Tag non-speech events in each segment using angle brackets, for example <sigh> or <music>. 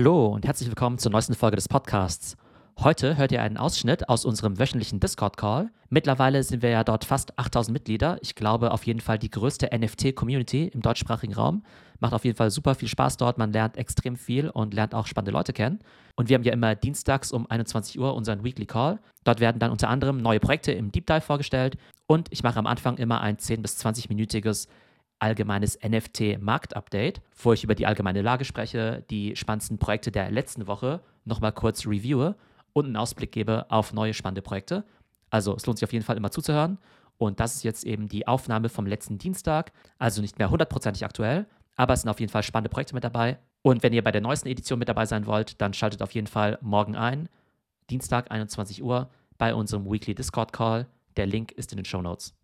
Hallo und herzlich willkommen zur neuesten Folge des Podcasts. Heute hört ihr einen Ausschnitt aus unserem wöchentlichen Discord-Call. Mittlerweile sind wir ja dort fast 8000 Mitglieder. Ich glaube auf jeden Fall die größte NFT-Community im deutschsprachigen Raum. Macht auf jeden Fall super viel Spaß dort. Man lernt extrem viel und lernt auch spannende Leute kennen. Und wir haben ja immer dienstags um 21 Uhr unseren Weekly Call. Dort werden dann unter anderem neue Projekte im Deep Dive vorgestellt. Und ich mache am Anfang immer ein 10- bis 20-minütiges allgemeines NFT-Markt-Update, wo ich über die allgemeine Lage spreche, die spannendsten Projekte der letzten Woche nochmal kurz reviewe und einen Ausblick gebe auf neue spannende Projekte. Also es lohnt sich auf jeden Fall immer zuzuhören. Und das ist jetzt eben die Aufnahme vom letzten Dienstag, also nicht mehr hundertprozentig aktuell, aber es sind auf jeden Fall spannende Projekte mit dabei. Und wenn ihr bei der neuesten Edition mit dabei sein wollt, dann schaltet auf jeden Fall morgen ein, Dienstag 21 Uhr, bei unserem Weekly Discord Call. Der Link ist in den Show Notes.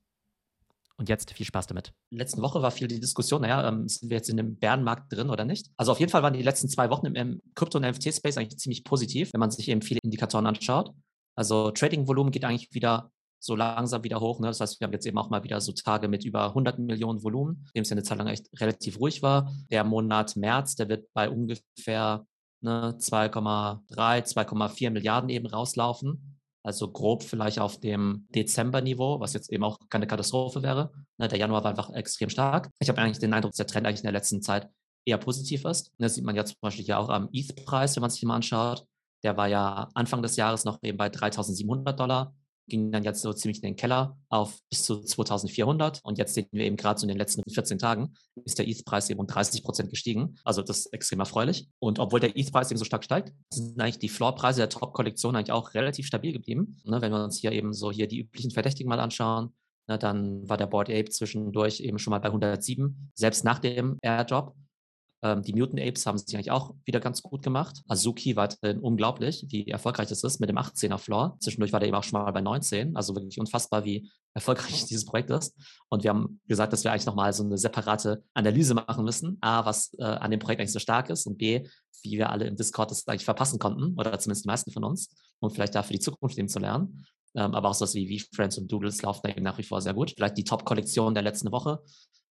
Und jetzt viel Spaß damit. Letzte Woche war viel die Diskussion, naja, ähm, sind wir jetzt in dem Bärenmarkt drin oder nicht? Also auf jeden Fall waren die letzten zwei Wochen im Krypto- und NFT-Space eigentlich ziemlich positiv, wenn man sich eben viele Indikatoren anschaut. Also Trading-Volumen geht eigentlich wieder so langsam wieder hoch. Ne? Das heißt, wir haben jetzt eben auch mal wieder so Tage mit über 100 Millionen Volumen, dem es ja eine Zeit lang echt relativ ruhig war. Der Monat März, der wird bei ungefähr ne, 2,3, 2,4 Milliarden eben rauslaufen. Also grob vielleicht auf dem Dezember-Niveau, was jetzt eben auch keine Katastrophe wäre. Ne, der Januar war einfach extrem stark. Ich habe eigentlich den Eindruck, dass der Trend eigentlich in der letzten Zeit eher positiv ist. Das sieht man ja zum Beispiel hier auch am ETH-Preis, wenn man sich mal anschaut. Der war ja Anfang des Jahres noch eben bei 3.700 Dollar ging dann jetzt so ziemlich in den Keller auf bis zu 2400. Und jetzt sehen wir eben gerade so in den letzten 14 Tagen ist der ETH-Preis eben um 30 Prozent gestiegen. Also das ist extrem erfreulich. Und obwohl der ETH-Preis eben so stark steigt, sind eigentlich die Floor-Preise der Top-Kollektion eigentlich auch relativ stabil geblieben. Ne, wenn wir uns hier eben so hier die üblichen Verdächtigen mal anschauen, ne, dann war der Board Ape zwischendurch eben schon mal bei 107, selbst nach dem Airdrop. Ähm, die Mutant Apes haben sich eigentlich auch wieder ganz gut gemacht. Azuki weiterhin unglaublich, wie erfolgreich das ist mit dem 18er Floor. Zwischendurch war der eben auch schon mal bei 19. Also wirklich unfassbar, wie erfolgreich <laughs> dieses Projekt ist. Und wir haben gesagt, dass wir eigentlich nochmal so eine separate Analyse machen müssen. A, was äh, an dem Projekt eigentlich so stark ist und B, wie wir alle im Discord das eigentlich verpassen konnten oder zumindest die meisten von uns, um vielleicht da für die Zukunft eben zu lernen. Ähm, aber auch so was wie V-Friends und Doodles laufen eben nach wie vor sehr gut. Vielleicht die Top-Kollektion der letzten Woche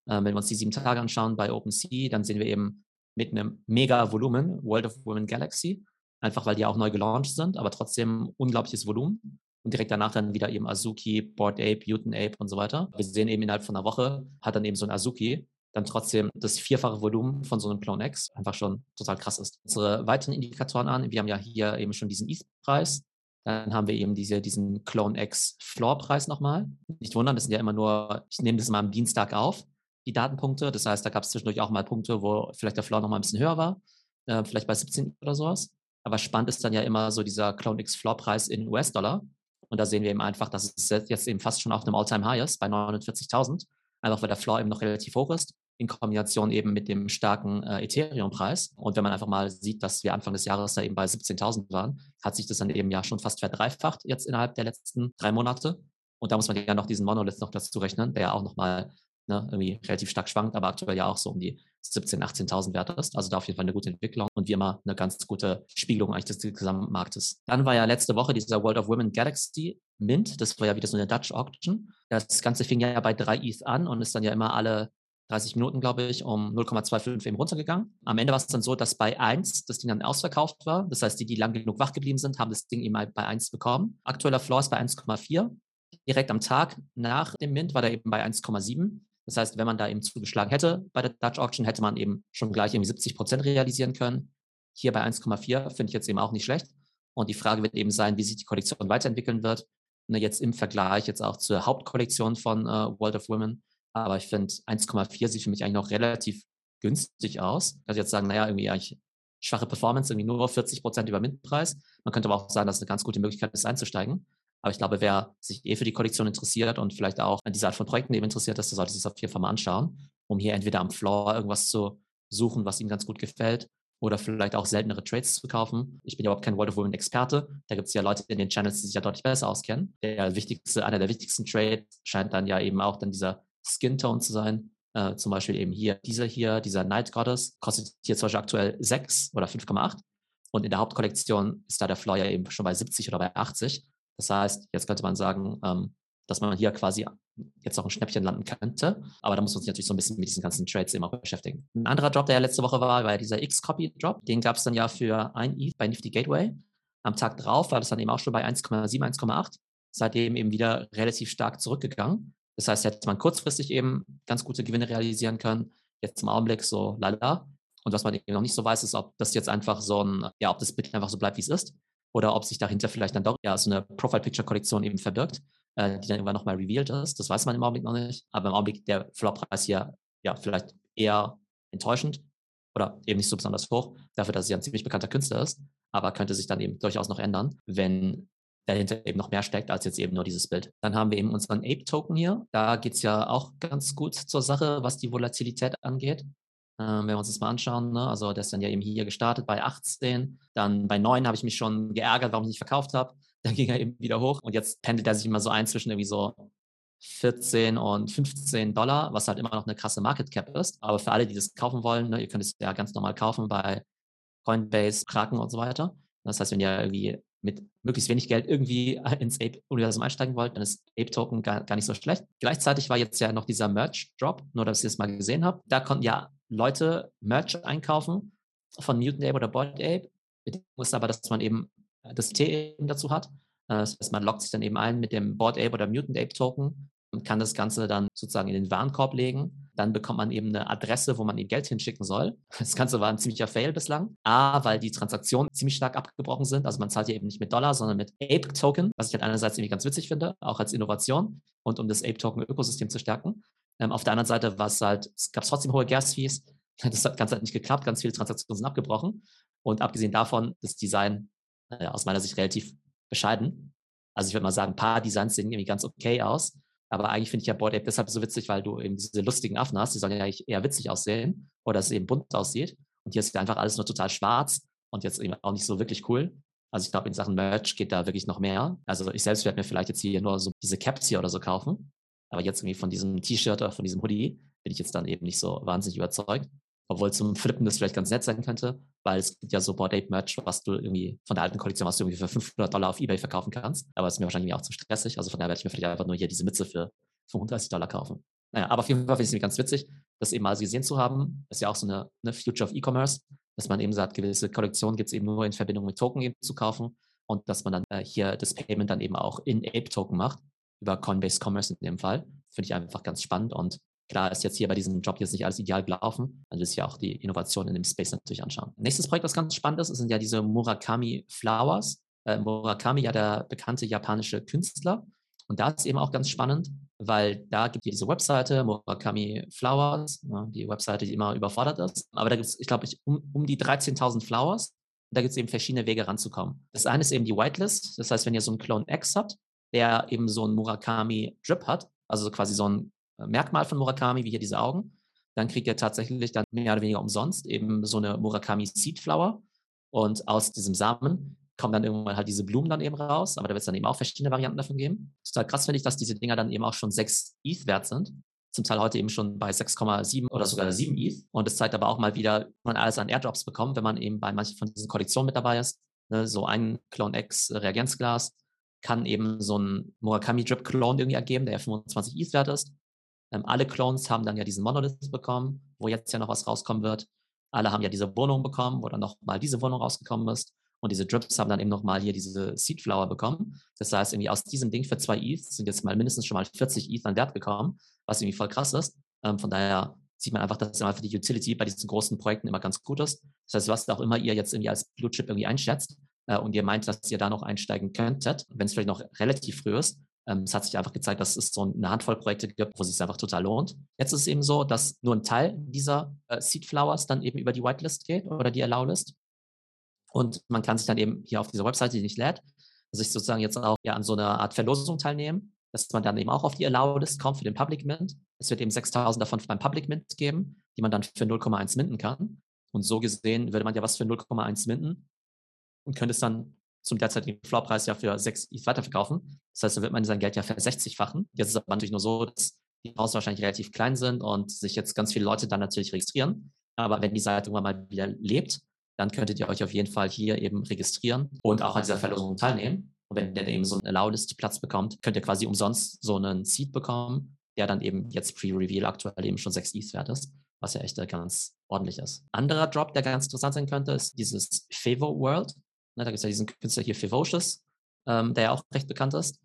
äh, wenn wir uns die sieben Tage anschauen bei OpenSea, dann sehen wir eben mit einem mega Volumen World of Women Galaxy, einfach weil die auch neu gelauncht sind, aber trotzdem unglaubliches Volumen. Und direkt danach dann wieder eben Azuki, Board Ape, Mutant Ape und so weiter. Wir sehen eben innerhalb von einer Woche hat dann eben so ein Azuki dann trotzdem das vierfache Volumen von so einem Clone X einfach schon total krass ist. Unsere weiteren Indikatoren an, wir haben ja hier eben schon diesen ETH-Preis, dann haben wir eben diese, diesen Clone X Floor-Preis nochmal. Nicht wundern, das sind ja immer nur, ich nehme das mal am Dienstag auf, die Datenpunkte. Das heißt, da gab es zwischendurch auch mal Punkte, wo vielleicht der Floor noch mal ein bisschen höher war, äh, vielleicht bei 17 oder sowas. Aber spannend ist dann ja immer so dieser Clone X Floor-Preis in US-Dollar. Und da sehen wir eben einfach, dass es jetzt eben fast schon auf einem All-Time-High ist, bei 49.000. Einfach weil der Floor eben noch relativ hoch ist, in Kombination eben mit dem starken äh, Ethereum-Preis. Und wenn man einfach mal sieht, dass wir Anfang des Jahres da eben bei 17.000 waren, hat sich das dann eben ja schon fast verdreifacht jetzt innerhalb der letzten drei Monate. Und da muss man ja noch diesen Monolith noch dazu rechnen, der ja auch nochmal ne, irgendwie relativ stark schwankt, aber aktuell ja auch so um die 17.000, 18.000 Wert ist. Also da auf jeden Fall eine gute Entwicklung und wie immer eine ganz gute Spiegelung eigentlich des Gesamtmarktes. Dann war ja letzte Woche dieser World of Women Galaxy Mint. Das war ja wieder so eine Dutch Auction. Das Ganze fing ja bei 3 ETH an und ist dann ja immer alle 30 Minuten, glaube ich, um 0,25 eben runtergegangen. Am Ende war es dann so, dass bei 1 das Ding dann ausverkauft war. Das heißt, die, die lang genug wach geblieben sind, haben das Ding eben bei 1 bekommen. Aktueller Floor ist bei 1,4. Direkt am Tag nach dem Mint war der eben bei 1,7. Das heißt, wenn man da eben zugeschlagen hätte bei der Dutch Auction, hätte man eben schon gleich irgendwie 70 Prozent realisieren können. Hier bei 1,4 finde ich jetzt eben auch nicht schlecht. Und die Frage wird eben sein, wie sich die Kollektion weiterentwickeln wird. Ne, jetzt im Vergleich jetzt auch zur Hauptkollektion von äh, World of Women. Aber ich finde 1,4 sieht für mich eigentlich noch relativ günstig aus. Also jetzt sagen, naja, irgendwie eigentlich schwache Performance, irgendwie nur 40 Prozent über Mindpreis. Man könnte aber auch sagen, dass es eine ganz gute Möglichkeit ist, einzusteigen. Aber ich glaube, wer sich eh für die Kollektion interessiert und vielleicht auch an dieser Art von Projekten eben interessiert ist, der sollte sich das auf jeden Fall mal anschauen, um hier entweder am Floor irgendwas zu suchen, was ihm ganz gut gefällt oder vielleicht auch seltenere Trades zu kaufen. Ich bin ja überhaupt kein World of Women Experte. Da gibt es ja Leute in den Channels, die sich ja deutlich besser auskennen. Der wichtigste, einer der wichtigsten Trades scheint dann ja eben auch dann dieser Skin Tone zu sein. Äh, zum Beispiel eben hier dieser hier, dieser Night Goddess, kostet hier zum Beispiel aktuell 6 oder 5,8. Und in der Hauptkollektion ist da der Floor ja eben schon bei 70 oder bei 80. Das heißt, jetzt könnte man sagen, ähm, dass man hier quasi jetzt auch ein Schnäppchen landen könnte. Aber da muss man sich natürlich so ein bisschen mit diesen ganzen Trades immer beschäftigen. Ein anderer Drop, der ja letzte Woche war, war dieser X-Copy-Drop. Den gab es dann ja für ein ETH bei Nifty Gateway. Am Tag drauf war das dann eben auch schon bei 1,7, 1,8. Seitdem eben wieder relativ stark zurückgegangen. Das heißt, hätte man kurzfristig eben ganz gute Gewinne realisieren können. Jetzt im Augenblick so lala. Und was man eben noch nicht so weiß, ist, ob das jetzt einfach so ein, ja, ob das Bitcoin einfach so bleibt, wie es ist. Oder ob sich dahinter vielleicht dann doch ja so eine Profile-Picture-Kollektion eben verbirgt äh, die dann irgendwann nochmal revealed ist. Das weiß man im Augenblick noch nicht. Aber im Augenblick der Flop-Preis hier ja vielleicht eher enttäuschend oder eben nicht so besonders hoch, dafür, dass ja ein ziemlich bekannter Künstler ist, aber könnte sich dann eben durchaus noch ändern, wenn dahinter eben noch mehr steckt als jetzt eben nur dieses Bild. Dann haben wir eben unseren Ape-Token hier. Da geht es ja auch ganz gut zur Sache, was die Volatilität angeht. Ähm, wenn wir uns das mal anschauen, ne? also der ist dann ja eben hier gestartet bei 18, dann bei 9 habe ich mich schon geärgert, warum ich nicht verkauft habe. <laughs> Dann ging er eben wieder hoch und jetzt pendelt er sich immer so ein zwischen irgendwie so 14 und 15 Dollar, was halt immer noch eine krasse Market Cap ist. Aber für alle, die das kaufen wollen, ne, ihr könnt es ja ganz normal kaufen bei Coinbase, Kraken und so weiter. Das heißt, wenn ihr irgendwie mit möglichst wenig Geld irgendwie <laughs> ins Ape-Universum einsteigen wollt, dann ist Ape-Token gar, gar nicht so schlecht. Gleichzeitig war jetzt ja noch dieser Merch-Drop, nur dass ihr es mal gesehen habt. Da konnten ja Leute Merch einkaufen von Mutant Ape oder Bored Ape. Bedingung ist aber, dass man eben das T eben dazu hat. Äh, das heißt, man loggt sich dann eben ein mit dem Board Ape oder Mutant Ape Token und kann das Ganze dann sozusagen in den Warenkorb legen. Dann bekommt man eben eine Adresse, wo man eben Geld hinschicken soll. <laughs> Das Ganze war ein ziemlicher Fail bislang. A, weil die Transaktionen ziemlich stark abgebrochen sind. Also man zahlt hier eben nicht mit Dollar, sondern mit Ape-Token, was ich halt einerseits irgendwie ganz witzig finde, auch als Innovation und um das Ape-Token-Ökosystem zu stärken. Ähm, auf der anderen Seite war es halt, es gab trotzdem hohe Gas-Fees. <laughs> Das hat ganz halt nicht geklappt. Ganz viele Transaktionen sind abgebrochen. Und abgesehen davon, das Design äh, aus meiner Sicht relativ bescheiden. Also ich würde mal sagen, ein paar Designs sehen irgendwie ganz okay aus. Aber eigentlich finde ich ja Board Ape deshalb so witzig, weil du eben diese lustigen Affen hast, die sollen ja eigentlich eher witzig aussehen oder dass es eben bunt aussieht. Und hier ist einfach alles nur total schwarz und jetzt eben auch nicht so wirklich cool. Also ich glaube, in Sachen Merch geht da wirklich noch mehr. Also ich selbst werde mir vielleicht jetzt hier nur so diese Caps hier oder so kaufen. Aber jetzt irgendwie von diesem T-Shirt oder von diesem Hoodie bin ich jetzt dann eben nicht so wahnsinnig überzeugt. Obwohl zum Flippen das vielleicht ganz nett sein könnte, weil es gibt ja so Board Ape Merch, was du irgendwie von der alten Kollektion, was du irgendwie für 500 Dollar auf Ebay verkaufen kannst. Aber es ist mir wahrscheinlich auch zu stressig. Also von daher werde ich mir vielleicht einfach nur hier diese Mütze für 35 Dollar kaufen. Naja, aber auf jeden Fall finde ich es ganz witzig, das eben mal gesehen zu haben. Das ist ja auch so eine, eine Future of E-Commerce, dass man eben sagt, gewisse Kollektionen gibt es eben nur in Verbindung mit Token eben zu kaufen und dass man dann äh, hier das Payment dann eben auch in Ape-Token macht, über Coinbase Commerce in dem Fall. Finde ich einfach ganz spannend und Klar ist jetzt hier bei diesem Job jetzt nicht alles ideal gelaufen. Will sich ja auch die Innovation in dem Space natürlich anschauen. Nächstes Projekt, was ganz spannend ist, sind ja diese Murakami Flowers. Äh, Murakami, ja der bekannte japanische Künstler. Und da ist eben auch ganz spannend, weil da gibt es diese Webseite, Murakami Flowers, ja, die Webseite, die immer überfordert ist. Aber da gibt es, ich glaube, um, um die 13.000 Flowers. Da gibt es eben verschiedene Wege ranzukommen. Das eine ist eben die Whitelist. Das heißt, wenn ihr so einen Clone X habt, der eben so einen Murakami Drip hat, also quasi so ein äh, Merkmal von Murakami, wie hier diese Augen. Dann kriegt er tatsächlich dann mehr oder weniger umsonst eben so eine Murakami Seed Flower. Und aus diesem Samen kommen dann irgendwann halt diese Blumen dann eben raus. Aber da wird es dann eben auch verschiedene Varianten davon geben. Total krass finde ich, dass diese Dinger dann eben auch schon 6 ETH wert sind. Zum Teil heute eben schon bei 6,7 oder sogar 7 ETH. Und es zeigt aber auch mal wieder, man alles an Airdrops bekommt, wenn man eben bei manchen von diesen Kollektionen mit dabei ist. Ne, so ein Clone X Reagenzglas kann eben so ein Murakami Drip Clone irgendwie ergeben, der 25 ETH wert ist. Ähm, alle Clones haben dann ja diesen Monolith bekommen, wo jetzt ja noch was rauskommen wird. Alle haben ja diese Wohnung bekommen, wo dann nochmal diese Wohnung rausgekommen ist. Und diese Drips haben dann eben nochmal hier diese Seed Flower bekommen. Das heißt, irgendwie aus diesem Ding für zwei ETH sind jetzt mal mindestens schon mal 40 ETH an Wert gekommen, was irgendwie voll krass ist. Ähm, von daher sieht man einfach, dass immer für die Utility bei diesen großen Projekten immer ganz gut ist. Das heißt, was auch immer ihr jetzt irgendwie als Blue Chip irgendwie einschätzt äh, und ihr meint, dass ihr da noch einsteigen könntet, wenn es vielleicht noch relativ früh ist, ähm, es hat sich einfach gezeigt, dass es so eine Handvoll Projekte gibt, wo es sich einfach total lohnt. Jetzt ist es eben so, dass nur ein Teil dieser äh, Seed Flowers dann eben über die Whitelist geht oder die Allow-List. Und man kann sich dann eben hier auf dieser Webseite, die nicht lädt, sich sozusagen jetzt auch ja, an so einer Art Verlosung teilnehmen, dass man dann eben auch auf die Allow-List kommt für den Public Mint. Es wird eben 6000 davon beim Public Mint geben, die man dann für 0,1 minten kann. Und so gesehen würde man ja was für 0,1 minten und könnte es dann zum derzeitigen Floorpreis ja für 6 ETH weiterverkaufen. Das heißt, da wird man sein Geld ja versechzigfachen. Jetzt ist es aber natürlich nur so, dass die Chancen wahrscheinlich relativ klein sind und sich jetzt ganz viele Leute dann natürlich registrieren. Aber wenn die Seite irgendwann mal wieder lebt, dann könntet ihr euch auf jeden Fall hier eben registrieren und auch an dieser Verlosung teilnehmen. Und wenn der eben so einen Allow-List-Platz bekommt, könnt ihr quasi umsonst so einen Seed bekommen, der dann eben jetzt Pre-Reveal aktuell eben schon 6 ETH wert ist, was ja echt ganz ordentlich ist. Anderer Drop, der ganz interessant sein könnte, ist dieses Fevo World. Ne, da gibt es ja diesen Künstler hier Fevocious, ähm, der ja auch recht bekannt ist.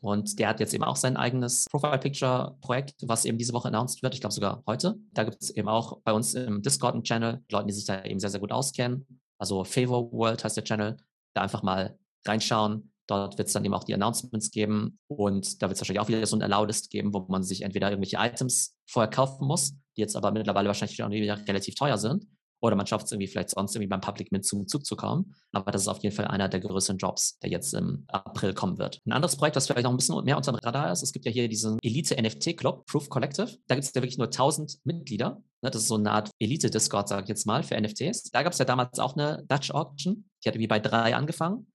Und der hat jetzt eben auch sein eigenes Profile-Picture-Projekt, was eben diese Woche announced wird. Ich glaube sogar heute. Da gibt es eben auch bei uns im Discord einen Channel, Leute, die sich da eben sehr, sehr gut auskennen. Also Favor World heißt der Channel. Da einfach mal reinschauen. Dort wird es dann eben auch die Announcements geben. Und da wird es wahrscheinlich auch wieder so ein Allow-List geben, wo man sich entweder irgendwelche Items vorher kaufen muss, die jetzt aber mittlerweile wahrscheinlich auch wieder relativ teuer sind. Oder man schafft es irgendwie vielleicht sonst irgendwie beim Public mit zum Zug zu kommen. Aber das ist auf jeden Fall einer der größeren Jobs, der jetzt im April kommen wird. Ein anderes Projekt, das vielleicht noch ein bisschen mehr unter dem Radar ist, es gibt ja hier diesen Elite-NFT-Club, Proof Collective. Da gibt es ja wirklich nur 1000 Mitglieder. Ne, das ist so eine Art Elite-Discord, sage ich jetzt mal, für NFTs. Da gab es ja damals auch eine Dutch Auction. Die hat irgendwie bei drei angefangen.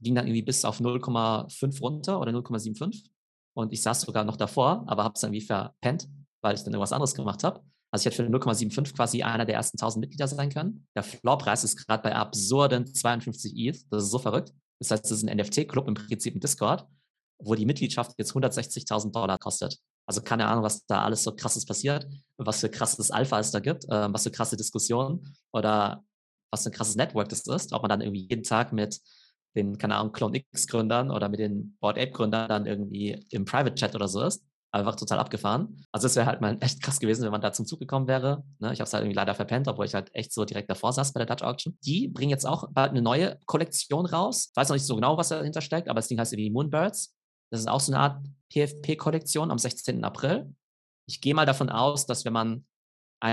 Ging dann irgendwie bis auf 0,5 runter oder 0,75. Und ich saß sogar noch davor, aber habe es dann irgendwie verpennt, weil ich dann irgendwas anderes gemacht habe. Also ich hätte für 0,75 quasi einer der ersten 1000 Mitglieder sein können. Der Floorpreis ist gerade bei absurden 52 ETH. Das ist so verrückt. Das heißt, das ist ein NFT-Club im Prinzip im Discord, wo die Mitgliedschaft jetzt 160.000 Dollar kostet. Also keine Ahnung, was da alles so krasses passiert, was für krasses Alpha es da gibt, äh, was für krasse Diskussionen oder was für ein krasses Network das ist, ob man dann irgendwie jeden Tag mit den, keine Ahnung, Clone X-Gründern oder mit den Board Ape-Gründern dann irgendwie im Private Chat oder so ist einfach total abgefahren. Also es wäre halt mal echt krass gewesen, wenn man da zum Zug gekommen wäre. Ne? Ich habe es halt irgendwie leider verpennt, obwohl ich halt echt so direkt davor saß bei der Dutch Auction. Die bringen jetzt auch bald eine neue Kollektion raus. Ich weiß noch nicht so genau, was dahinter steckt, aber das Ding heißt irgendwie Moonbirds. Das ist auch so eine Art PFP-Kollektion am 16. April. Ich gehe mal davon aus, dass wenn man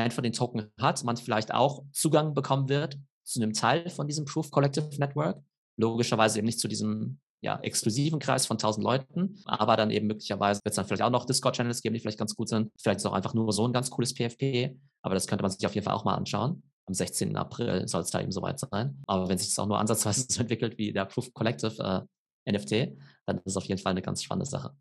von den Token hat, man vielleicht auch Zugang bekommen wird zu einem Teil von diesem Proof Collective Network. Logischerweise eben nicht zu diesem ja, exklusiven Kreis von 1000 Leuten, aber dann eben möglicherweise wird es dann vielleicht auch noch Discord-Channels geben, die vielleicht ganz gut sind. Vielleicht ist auch einfach nur so ein ganz cooles PFP, aber das könnte man sich auf jeden Fall auch mal anschauen. Am 16. April soll es da eben soweit sein. Aber wenn sich das auch nur ansatzweise <laughs> so entwickelt wie der Proof Collective äh, NFT, dann ist es auf jeden Fall eine ganz spannende Sache.